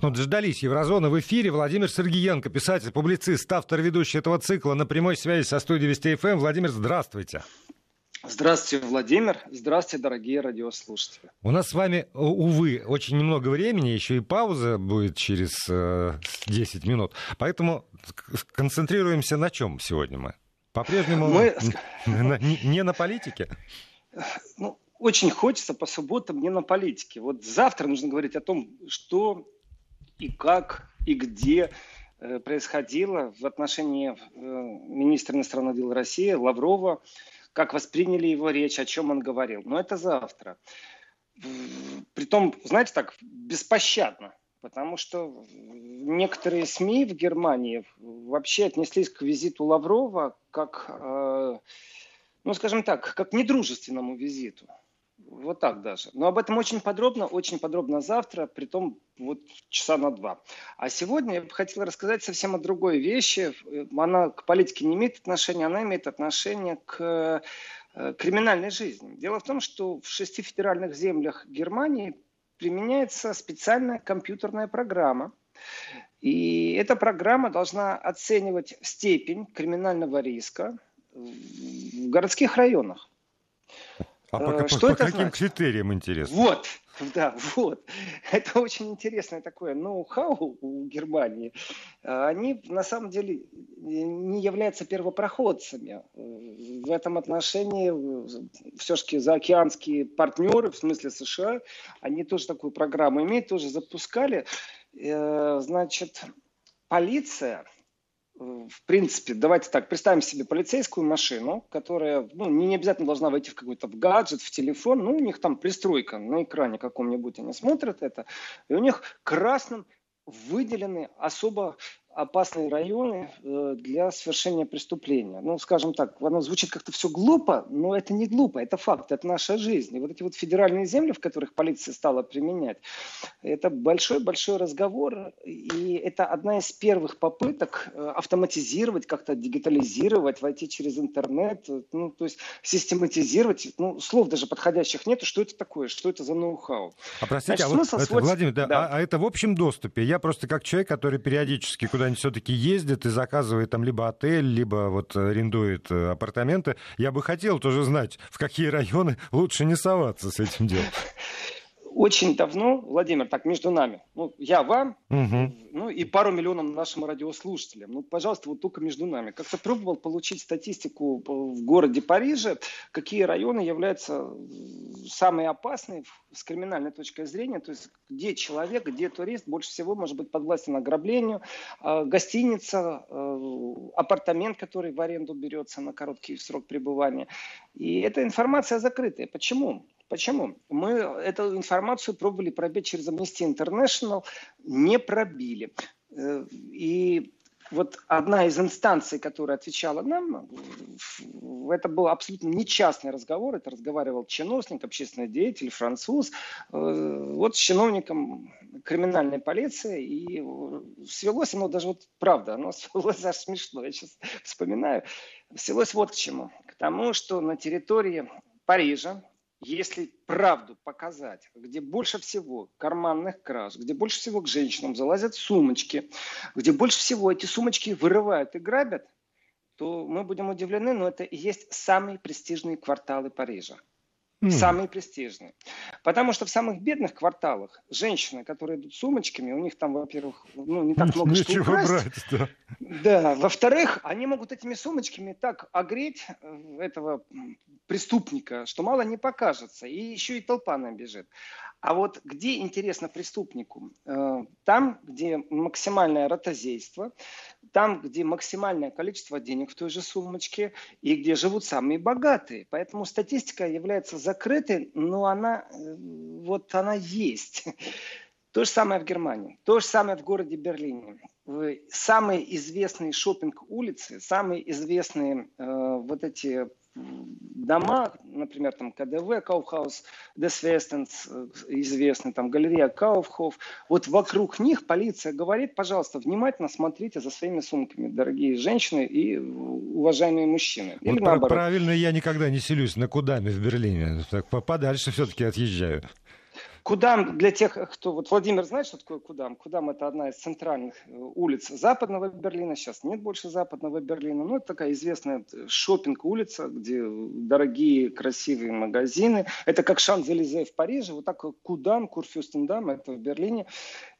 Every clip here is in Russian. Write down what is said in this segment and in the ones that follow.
Ну, дождались Еврозона в эфире. Владимир Сергеенко, писатель, публицист, автор, ведущий этого цикла на прямой связи со студией Вести ФМ. Владимир, здравствуйте. Здравствуйте, Владимир. Здравствуйте, дорогие радиослушатели. У нас с вами, увы, очень немного времени, еще и пауза будет через э, 10 минут. Поэтому концентрируемся на чем сегодня мы? По-прежнему мы... не на политике? Ну, очень хочется по субботам не на политике. Вот завтра нужно говорить о том, что и как, и где э, происходило в отношении э, министра иностранных дел России Лаврова, как восприняли его речь, о чем он говорил. Но это завтра. Притом, знаете, так, беспощадно. Потому что некоторые СМИ в Германии вообще отнеслись к визиту Лаврова как, э, ну, скажем так, как недружественному визиту. Вот так даже. Но об этом очень подробно, очень подробно завтра, при том вот часа на два. А сегодня я бы хотел рассказать совсем о другой вещи. Она к политике не имеет отношения, она имеет отношение к э, криминальной жизни. Дело в том, что в шести федеральных землях Германии применяется специальная компьютерная программа. И эта программа должна оценивать степень криминального риска в городских районах. А по, э, что по, это по каким значит? критериям интересно? Вот, да, вот. Это очень интересное такое ноу-хау у Германии. Они на самом деле не являются первопроходцами. В этом отношении все-таки заокеанские партнеры, в смысле США, они тоже такую программу имеют, тоже запускали. Э, значит, полиция в принципе, давайте так, представим себе полицейскую машину, которая ну, не обязательно должна войти в какой-то в гаджет, в телефон, ну, у них там пристройка на экране каком-нибудь, они смотрят это, и у них красным выделены особо опасные районы э, для совершения преступления. Ну, скажем так, оно звучит как-то все глупо, но это не глупо, это факт, это наша жизнь. И вот эти вот федеральные земли, в которых полиция стала применять, это большой-большой разговор, и это одна из первых попыток э, автоматизировать, как-то дигитализировать, войти через интернет, ну, то есть систематизировать, ну, слов даже подходящих нету, что это такое, что это за ноу-хау. А простите, Значит, а вот это, Владимир, да, да. А, а это в общем доступе? Я просто как человек, который периодически куда куда-нибудь все-таки ездит и заказывает там либо отель, либо вот арендует э, апартаменты, я бы хотел тоже знать, в какие районы лучше не соваться с этим делом очень давно, Владимир, так между нами, ну, я вам, угу. ну и пару миллионам нашим радиослушателям, ну, пожалуйста, вот только между нами. Как-то пробовал получить статистику в городе Париже, какие районы являются самые опасные с криминальной точки зрения, то есть где человек, где турист больше всего может быть подвластен ограблению, а, гостиница, а, апартамент, который в аренду берется на короткий срок пребывания. И эта информация закрытая. Почему? Почему? Мы эту информацию пробовали пробить через Amnesty International, не пробили. Э, и вот одна из инстанций, которая отвечала нам, это был абсолютно не частный разговор, это разговаривал чиновник, общественный деятель, француз, э, вот с чиновником криминальной полиции, и свелось оно даже вот правда, оно свелось аж смешно, я сейчас вспоминаю, свелось вот к чему, к тому, что на территории Парижа, если правду показать, где больше всего карманных краж, где больше всего к женщинам залазят сумочки, где больше всего эти сумочки вырывают и грабят, то мы будем удивлены, но это и есть самые престижные кварталы Парижа. Mm. Самые престижные. Потому что в самых бедных кварталах женщины, которые идут сумочками, у них там, во-первых, ну, не так много Нечего что украсть. брать, да. Да. Во-вторых, они могут этими сумочками так огреть э, этого преступника, что мало не покажется. И еще и толпа набежит. А вот где интересно преступнику? Э, там, где максимальное ротозейство, там, где максимальное количество денег в той же сумочке и где живут самые богатые. Поэтому статистика является закрытой, но она, э, вот она есть. То же самое в Германии, то же самое в городе Берлине. Самые известные шопинг улицы, самые известные э, вот эти дома, например, там KaDeWe, Kaufhaus des Westens, э, известный, там Galeria Kaufhof, вот вокруг них полиция говорит, пожалуйста, внимательно смотрите за своими сумками, дорогие женщины и уважаемые мужчины. Или вот наоборот. Правильно, я никогда не селюсь на Кудаме в Берлине, так подальше все-таки отъезжаю. Кудам, для тех, кто... Вот Владимир знает, что такое Кудам? Кудам – это одна из центральных э, улиц западного Берлина. Сейчас нет больше западного Берлина. Но это такая известная шопинг улица где дорогие, красивые магазины. Это как Шан-Зелизе в Париже. Вот так Кудам, Курфюстендам – это в Берлине.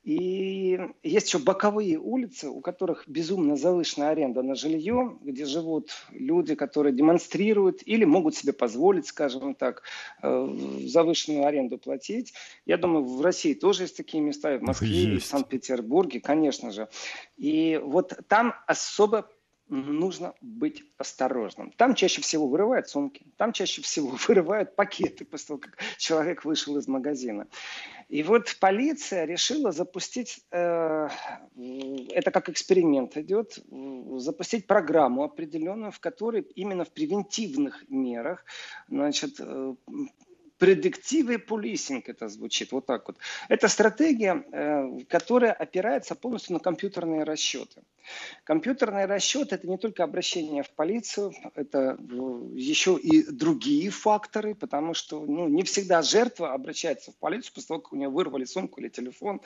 И есть еще боковые улицы, у которых безумно завышенная аренда на жилье, где живут люди, которые демонстрируют или могут себе позволить, скажем так, э, завышенную аренду платить. Я думаю, в России тоже есть такие места, и в Москве, есть. и в Санкт-Петербурге, конечно же. И вот там особо нужно быть осторожным. Там чаще всего вырывают сумки, там чаще всего вырывают пакеты после того, как человек вышел из магазина. И вот полиция решила запустить, э, это как эксперимент идет, запустить программу определенную, в которой именно в превентивных мерах значит, Предиктивный полисинг это звучит вот так вот. Это стратегия, э, которая опирается полностью на компьютерные расчеты. Компьютерные расчеты – это не только обращение в полицию, это э, еще и другие факторы, потому что ну, не всегда жертва обращается в полицию после того, как у нее вырвали сумку или телефон.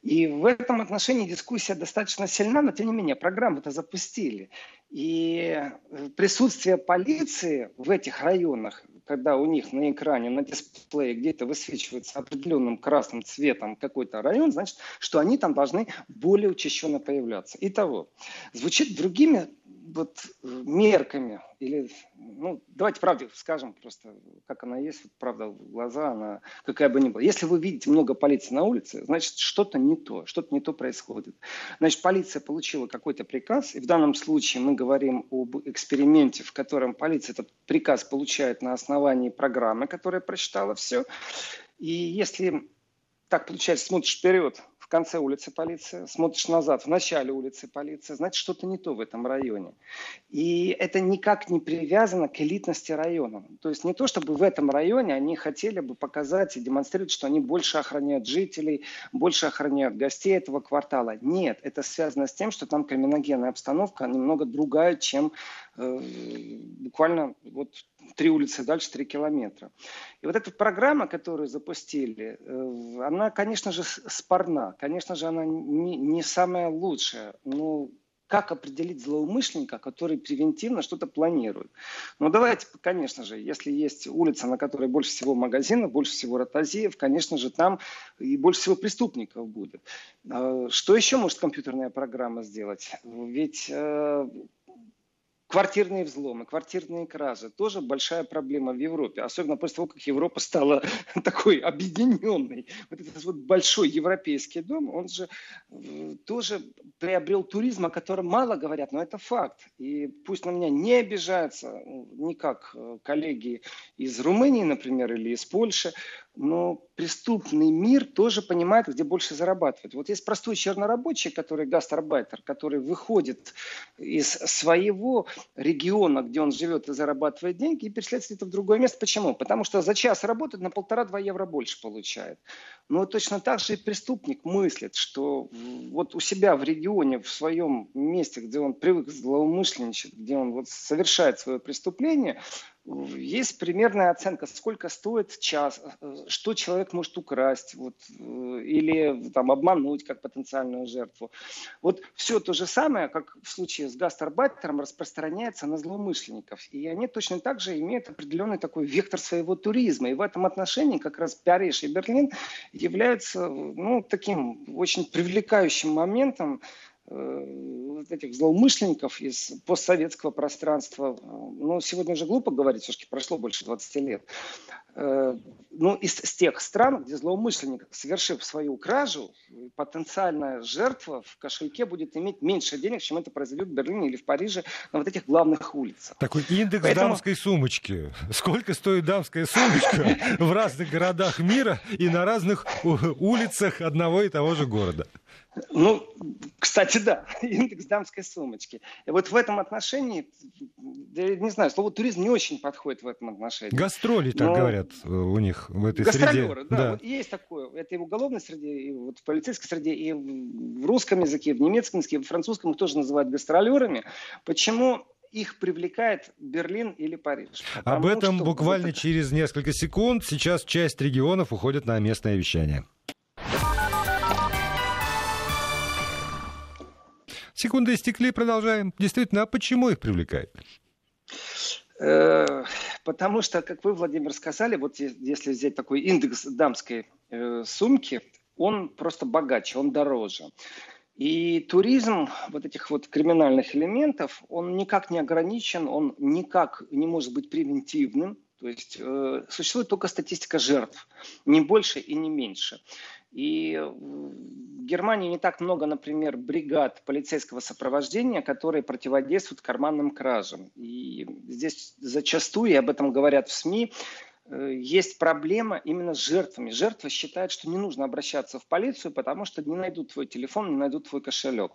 И в этом отношении дискуссия достаточно сильна, но тем не менее программу-то запустили. И э, присутствие полиции в этих районах когда у них на экране, на дисплее где-то высвечивается определенным красным цветом какой-то район, значит, что они там должны более учащенно появляться. Итого, звучит другими вот мерками, или, ну, давайте правде скажем просто, как она есть, вот, правда, глаза, она какая бы ни была. Если вы видите много полиции на улице, значит, что-то не то, что-то не то происходит. Значит, полиция получила какой-то приказ, и в данном случае мы говорим об эксперименте, в котором полиция этот приказ получает на основании программы, которая прочитала все. И если так получается, смотришь вперед, в конце улицы полиция, смотришь назад, в начале улицы полиция, значит, что-то не то в этом районе. И это никак не привязано к элитности района. То есть не то, чтобы в этом районе они хотели бы показать и демонстрировать, что они больше охраняют жителей, больше охраняют гостей этого квартала. Нет, это связано с тем, что там криминогенная обстановка немного другая, чем э, буквально вот три улицы дальше, три километра. И вот эта программа, которую запустили, э, она, конечно же, спорна. Конечно же, она не, не самая лучшая. Но как определить злоумышленника, который превентивно что-то планирует. Ну, давайте, конечно же, если есть улица, на которой больше всего магазинов, больше всего ротозеев, конечно же, там и больше всего преступников будет. А, что еще может компьютерная программа сделать? Ведь э, Квартирные взломы, квартирные кражи – тоже большая проблема в Европе. Особенно после того, как Европа стала такой объединенной. Вот этот вот большой европейский дом, он же э, тоже приобрел туризм, о котором мало говорят, но это факт. И пусть на меня не обижаются никак э, коллеги из Румынии, например, или из Польши, но преступный мир тоже понимает, где больше зарабатывать. Вот есть простой чернорабочий, который гастарбайтер, который выходит из своего региона, где он живет и зарабатывает деньги, и переселяется где-то в другое место. Почему? Потому что за час работает на полтора-два евро больше получает. Но точно так же и преступник мыслит, что вот у себя в регионе, в своем месте, где он привык злоумышленничать, где он вот совершает свое преступление, есть примерная оценка, сколько стоит час, что человек может украсть вот, э, или там, обмануть как потенциальную жертву. Вот все то же самое, как в случае с гастарбайтером, распространяется на злоумышленников. И они точно так же имеют определенный такой вектор своего туризма. И в этом отношении как раз Париж и Берлин являются ну, таким очень привлекающим моментом вот этих злоумышленников из постсоветского пространства. Ну, сегодня уже глупо говорить, все-таки прошло больше 20 лет. Э, ну, из, из тех стран, где злоумышленник, совершив свою кражу, потенциальная жертва в кошельке будет иметь меньше денег, чем это произойдет в Берлине или в Париже на вот этих главных улицах. Такой индекс Поэтому... дамской сумочки. Сколько стоит дамская сумочка в разных городах мира и на разных улицах одного и того же города? Ну, кстати, да, индекс дамской сумочки. И вот в этом отношении, я не знаю, слово туризм не очень подходит в этом отношении. Гастроли, так Но... говорят э, у них в этой Гастролеры, среде. да, да. Вот есть такое. Это и в уголовной среде, и вот в полицейской среде, и в русском языке, и в немецком языке, и в французском их тоже называют гастролерами. Почему их привлекает Берлин или Париж. Об этом буквально вот это... через несколько секунд. Сейчас часть регионов уходит на местное вещание. Секунды истекли, продолжаем. Действительно, а почему их привлекает? Э, потому что, как вы, Владимир, сказали, вот если взять такой индекс дамской э, сумки, он просто богаче, он дороже. И туризм вот этих вот криминальных элементов, он никак не ограничен, он никак не может быть превентивным. То есть э, существует только статистика жертв, не больше и не меньше. И в Германии не так много, например, бригад полицейского сопровождения, которые противодействуют карманным кражам. И здесь зачастую, и об этом говорят в СМИ, э, есть проблема именно с жертвами. Жертва считает, что не нужно обращаться в полицию, потому что не найдут твой телефон, не найдут твой кошелек.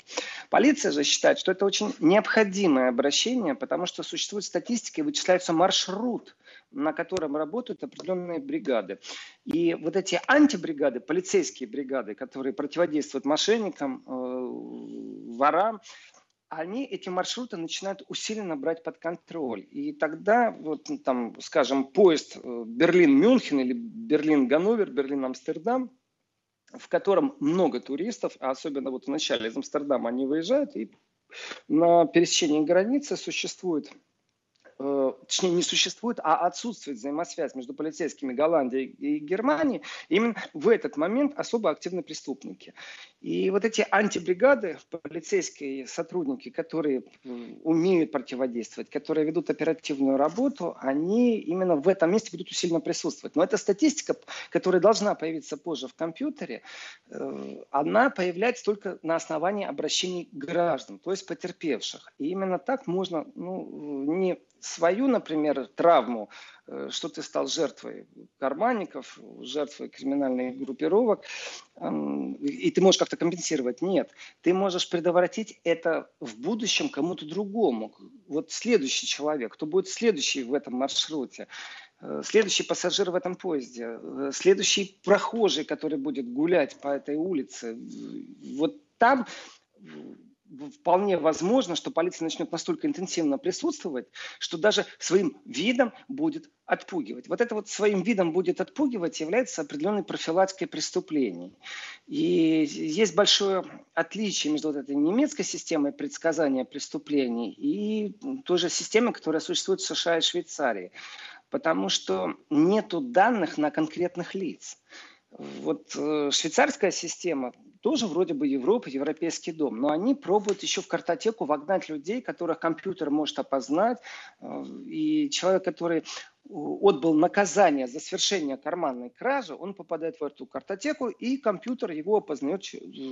Полиция же считает, что это очень необходимое обращение, потому что существует статистика и вычисляется маршрут на котором работают определенные бригады. И вот эти антибригады, полицейские бригады, которые противодействуют мошенникам, э, ворам, они эти маршруты начинают усиленно брать под контроль. И тогда, вот, там, скажем, поезд э, Берлин-Мюнхен или Берлин-Ганновер, Берлин-Амстердам, в котором много туристов, а особенно вот в начале из Амстердама они выезжают, и на пересечении границы существует Э, точнее, не существует, а отсутствует взаимосвязь между полицейскими Голландии и Германии, именно в этот момент особо активны преступники. И вот эти антибригады, полицейские сотрудники, которые умеют противодействовать, которые ведут оперативную работу, они именно в этом месте будут усиленно присутствовать. Но эта статистика, которая должна появиться позже в компьютере, э, она появляется только на основании обращений граждан, то есть потерпевших. И именно так можно ну, не свою, например, травму, э, что ты стал жертвой карманников, жертвой криминальных группировок, и ты можешь как-то компенсировать. Нет, ты можешь предотвратить это в будущем кому-то другому. Вот следующий человек, кто будет следующий в этом маршруте, э, следующий пассажир в этом поезде, э, следующий прохожий, который будет гулять по этой улице. Вот там вполне возможно, что полиция начнет настолько интенсивно присутствовать, что даже своим видом будет отпугивать. Вот это вот своим видом будет отпугивать является определенной профилактикой преступлений. И есть большое отличие между вот этой немецкой системой предсказания преступлений и той же системой, которая существует в США и Швейцарии. Потому что нет данных на конкретных лиц. Вот э, швейцарская система тоже вроде бы Европа, европейский дом, но они пробуют еще в картотеку вогнать людей, которых компьютер может опознать, э, и человек, который отбыл наказание за совершение карманной кражи, он попадает в эту картотеку, и компьютер его опознает.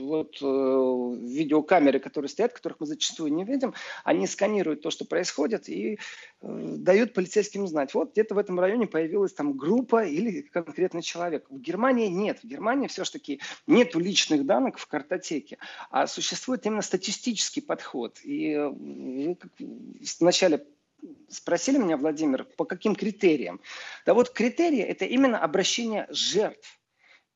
Вот э, видеокамеры, которые стоят, которых мы зачастую не видим, они сканируют то, что происходит, и э, дают полицейским знать. Вот где-то в этом районе появилась там группа или конкретный человек. В Германии нет. В Германии все-таки нет личных данных в картотеке, а существует именно статистический подход. И э, вы вначале спросили меня, Владимир, по каким критериям? Да вот критерии – это именно обращение жертв.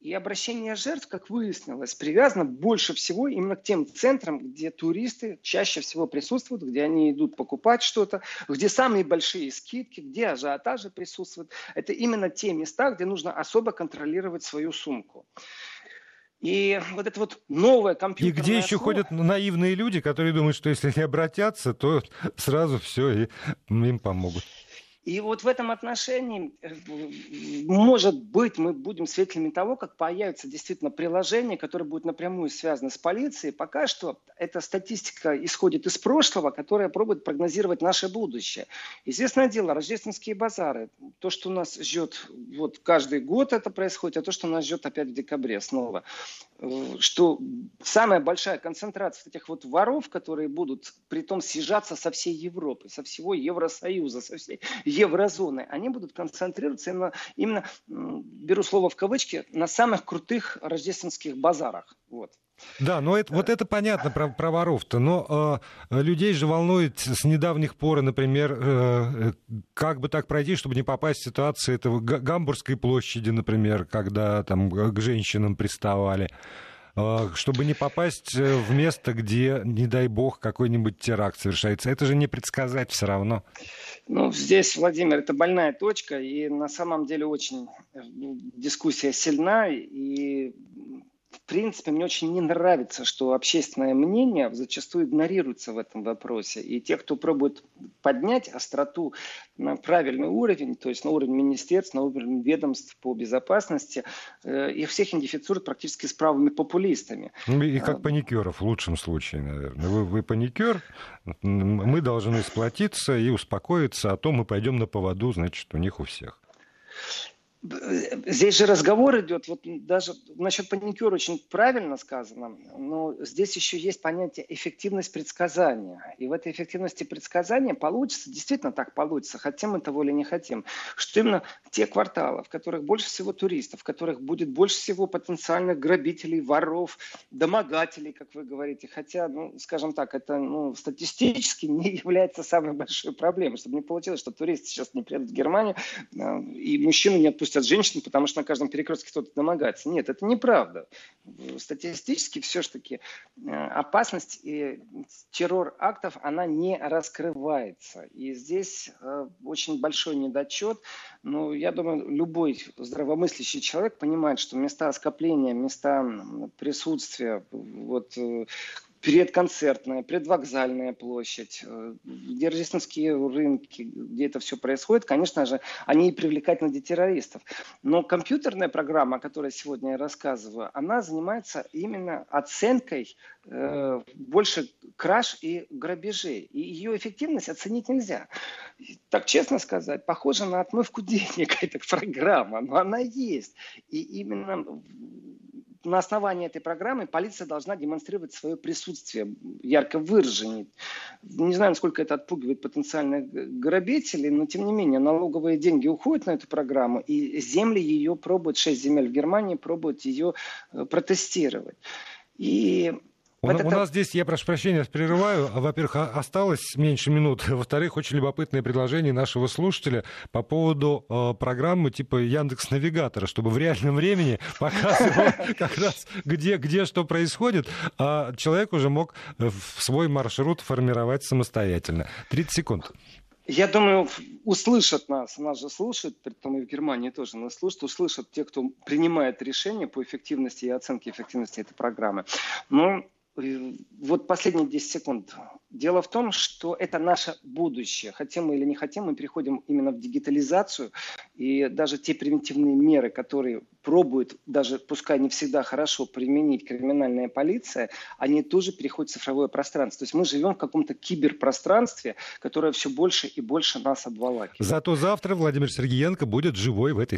И обращение жертв, как выяснилось, привязано больше всего именно к тем центрам, где туристы чаще всего присутствуют, где они идут покупать что-то, где самые большие скидки, где ажиотажи присутствуют. Это именно те места, где нужно особо контролировать свою сумку. И вот это вот новое компьютерное И где еще слово... ходят наивные люди, которые думают, что если они обратятся, то сразу все, и им помогут. И вот в этом отношении, э, может быть, мы будем свидетелями того, как появится действительно приложение, которое будет напрямую связано с полицией. Пока что эта статистика исходит из прошлого, которая пробует прогнозировать наше будущее. Известное дело, рождественские базары. То, что нас ждет вот каждый год это происходит, а то, что нас ждет опять в декабре снова. Э, что самая большая концентрация этих вот воров, которые будут при том съезжаться со всей Европы, со всего Евросоюза, со всей еврозоны, они будут концентрироваться именно, именно беру слово в кавычки, на самых крутых рождественских базарах. Вот. Да, но это, вот это понятно про, про воров-то, но э, людей же волнует с недавних пор, например, э, как бы так пройти, чтобы не попасть в ситуацию этого Гамбургской площади, например, когда там к женщинам приставали. Э, чтобы не попасть в место, где, не дай бог, какой-нибудь теракт совершается. Это же не предсказать все равно. Ну, здесь, Владимир, это больная точка, и на самом деле очень дискуссия сильна, и принципе, мне очень не нравится, что общественное мнение зачастую игнорируется в этом вопросе. И те, кто пробует поднять остроту на правильный уровень, то есть на уровень министерств, на уровень ведомств по безопасности, э, их всех идентифицируют практически с правыми популистами. Ну, и как а, паникеров в лучшем случае, наверное. Вы, вы паникер, мы должны сплотиться и успокоиться, а то мы пойдем на поводу, значит, у них у всех. Здесь же разговор идет, вот даже насчет паникюра очень правильно сказано, но здесь еще есть понятие эффективность предсказания. И в этой эффективности предсказания получится, действительно так получится, хотим мы того или не хотим, что именно те кварталы, в которых больше всего туристов, в которых будет больше всего потенциальных грабителей, воров, домогателей, как вы говорите, хотя, ну, скажем так, это ну, статистически не является самой большой проблемой, чтобы не получилось, что туристы сейчас не приедут в Германию, а, и мужчины не отпустят от женщин, потому что на каждом перекрестке кто-то домогается. Нет, это неправда. Статистически все-таки э, опасность и террор актов, она не раскрывается. И здесь э, очень большой недочет. Но я думаю, любой здравомыслящий человек понимает, что места скопления, места присутствия, вот, э, предконцертная, предвокзальная площадь, э, где рождественские рынки, где это все происходит, конечно же, они и привлекательны для террористов. Но компьютерная программа, о которой сегодня я рассказываю, она занимается именно оценкой э, больше краж и грабежей. И ее эффективность оценить нельзя. Так честно сказать, похоже на отмывку денег эта программа, но она есть. И именно на основании этой программы полиция должна демонстрировать свое присутствие, ярко выраженное. Не знаю, насколько это отпугивает потенциальных грабителей, но тем не менее налоговые деньги уходят на эту программу, и земли ее пробуют, шесть земель в Германии пробуют ее э, протестировать. И у, у нас здесь, я прошу прощения, прерываю. Во-первых, осталось меньше минут. Во-вторых, очень любопытное предложение нашего слушателя по поводу э, программы типа Яндекс Навигатора, чтобы в реальном времени показывал как раз где, где что происходит, а человек уже мог э, свой маршрут формировать самостоятельно. 30 секунд. Я думаю, услышат нас, нас же слушают, при том и в Германии тоже нас слушают, услышат те, кто принимает решения по эффективности и оценке эффективности этой программы. Но вот последние 10 секунд. Дело в том, что это наше будущее. Хотим мы или не хотим, мы переходим именно в дигитализацию. И даже те превентивные меры, которые пробует, даже пускай не всегда хорошо применить криминальная полиция, они тоже переходят в цифровое пространство. То есть мы живем в каком-то киберпространстве, которое все больше и больше нас обволакивает. Зато завтра Владимир Сергеенко будет живой в этой